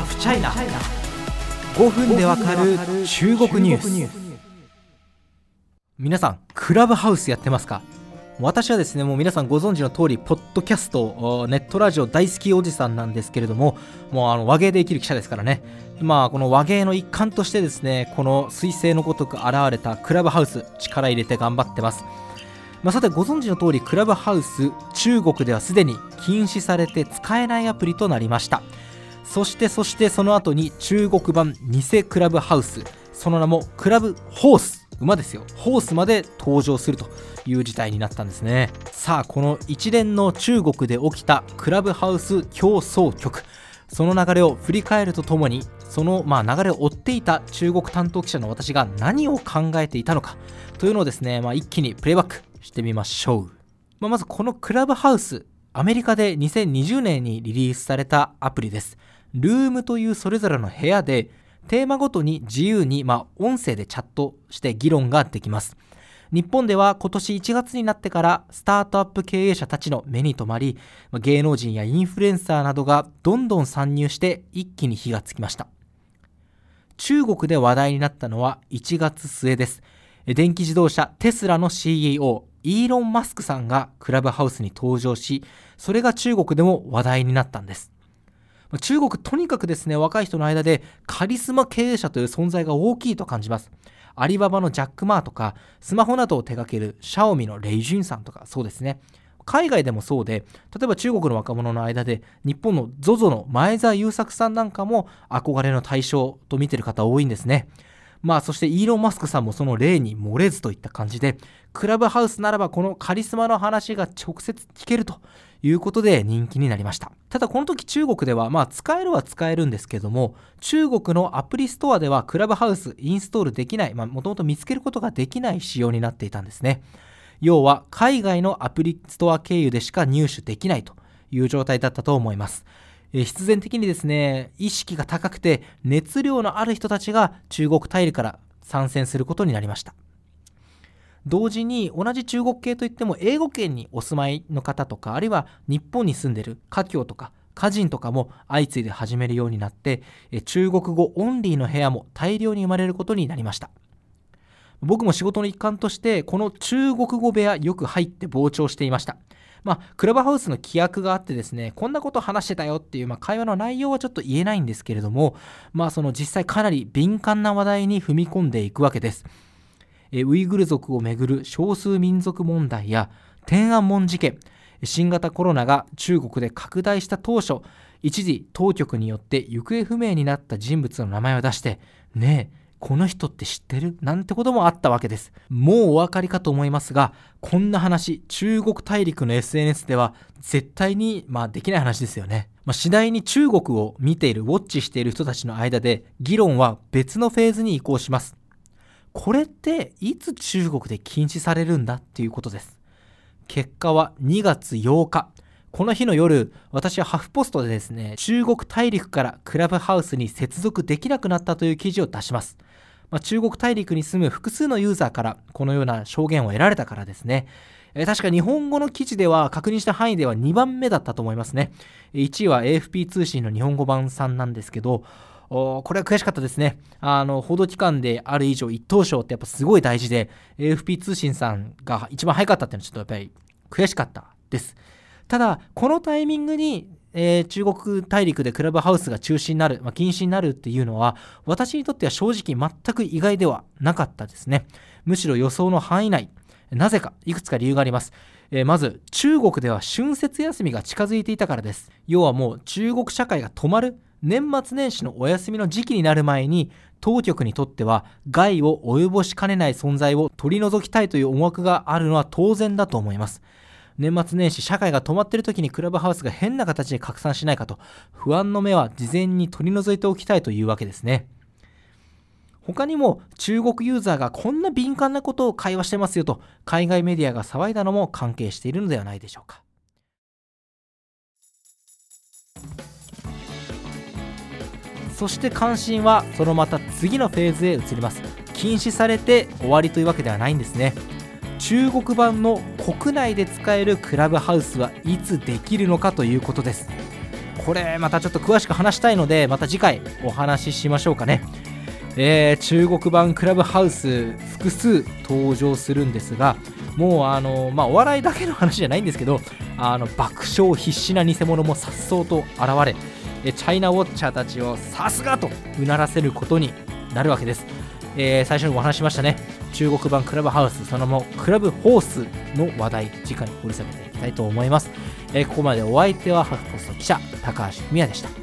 ハフチャイナ5分でわかる中国ニュース。皆さんクラブハウスやってますか？私はですねもう皆さんご存知の通りポッドキャストネットラジオ大好きおじさんなんですけれどももうあの和芸で生きる記者ですからね。まあこの和芸の一環としてですねこの彗星のごとく現れたクラブハウス力入れて頑張ってます。まあ、さてご存知の通りクラブハウス中国ではすでに禁止されて使えないアプリとなりましたそしてそしてその後に中国版偽クラブハウス。その名もクラブホース。馬ですよ。ホースまで登場するという事態になったんですね。さあこの一連の中国で起きたクラブハウス競争局。その流れを振り返るとともにそのまあ流れを追っていた中国担当記者の私が何を考えていたのか。というのをですね、まあ、一気にプレイバックしてみましょう、まあ、まずこのクラブハウスアメリカで2020年にリリースされたアプリです。ルームというそれぞれの部屋でテーマごとに自由に、まあ、音声でチャットして議論ができます。日本では今年1月になってからスタートアップ経営者たちの目に留まり芸能人やインフルエンサーなどがどんどん参入して一気に火がつきました。中国で話題になったのは1月末です。電気自動車テスラの CEO イーロン・マスクさんがクラブハウスに登場しそれが中国でも話題になったんです。中国とにかくですね若い人の間でカリスマ経営者という存在が大きいと感じます。アリババのジャック・マーとかスマホなどを手掛けるシャオミのレイジュンさんとかそうですね。海外でもそうで例えば中国の若者の間で日本の ZOZO の前澤友作さんなんかも憧れの対象と見てる方多いんですね。まあそしてイーロン・マスクさんもその例に漏れずといった感じでクラブハウスならばこのカリスマの話が直接聞けるということで人気になりました。ただこの時中国ではまあ使えるは使えるんですけども中国のアプリストアではクラブハウスインストールできないまあもともと見つけることができない仕様になっていたんですね。要は海外のアプリストア経由でしか入手できないという状態だったと思います。必然的にですね意識が高くて熱量のある人たちが中国大陸から参戦することになりました。同時に同じ中国系といっても英語圏にお住まいの方とかあるいは日本に住んでる華僑とか家人とかも相次いで始めるようになって中国語オンリーの部屋も大量に生まれることになりました。僕も仕事の一環としてこの中国語部屋よく入って傍聴していましたまあ、クラブハウスの規約があってですね、こんなこと話してたよっていう、まあ、会話の内容はちょっと言えないんですけれども、まあ、その実際かなり敏感な話題に踏み込んでいくわけです。えウイグル族をめぐる少数民族問題や天安門事件新型コロナが中国で拡大した当初一時当局によって行方不明になった人物の名前を出してねえこの人って知ってる？なんてこともあったわけですもうお分かりかと思いますがこんな話中国大陸の SNS では絶対にまあできない話ですよねまあ、次第に中国を見ているウォッチしている人たちの間で議論は別のフェーズに移行しますこれっていつ中国で禁止されるんだっていうことです。結果は2月8日。この日の夜、私はハフポストでですね、中国大陸からクラブハウスに接続できなくなったという記事を出します。まあ、中国大陸に住む複数のユーザーからこのような証言を得られたからですね。え確か日本語の記事では確認した範囲では2番目だったと思いますね。1位は AFP 通信の日本語版さんなんですけど、これは悔しかったですね。あの、報道機関である以上、一等賞ってやっぱすごい大事で、AFP 通信さんが一番早かったっていうのはちょっとやっぱり悔しかったです。ただ、このタイミングに、えー、中国大陸でクラブハウスが中止になる、まあ、禁止になるっていうのは、私にとっては正直全く意外ではなかったですね。むしろ予想の範囲内。なぜか、いくつか理由があります。えー、まず、中国では春節休みが近づいていたからです。要はもう中国社会が止まる年末年始のお休みの時期になる前に当局にとっては害を及ぼしかねない存在を取り除きたいという思惑があるのは当然だと思います年末年始社会が止まっている時にクラブハウスが変な形で拡散しないかと不安の目は事前に取り除いておきたいというわけですね。他にも中国ユーザーがこんな敏感なことを会話してますよと海外メディアが騒いだのも関係しているのではないでしょうか。そして関心はそのまた次のフェーズへ移ります。禁止されて終わりというわけではないんですね。中国版の国内で使えるクラブハウスはいつできるのかということです。これまたちょっと詳しく話したいのでまた次回お話ししましょうかね。えー、中国版クラブハウス複数登場するんですがもうあの、まあ、お笑いだけの話じゃないんですけどあの爆笑必至な偽物もさっそうと現れチャイナウォッチャーたちをさすがとうならせることになるわけです、えー、最初にお話しましたね。中国版クラブハウスその後クラブホースの話題次回掘り下げていきたいと思います、えー、ここまでお相手はハフポスト記者高橋美也でした。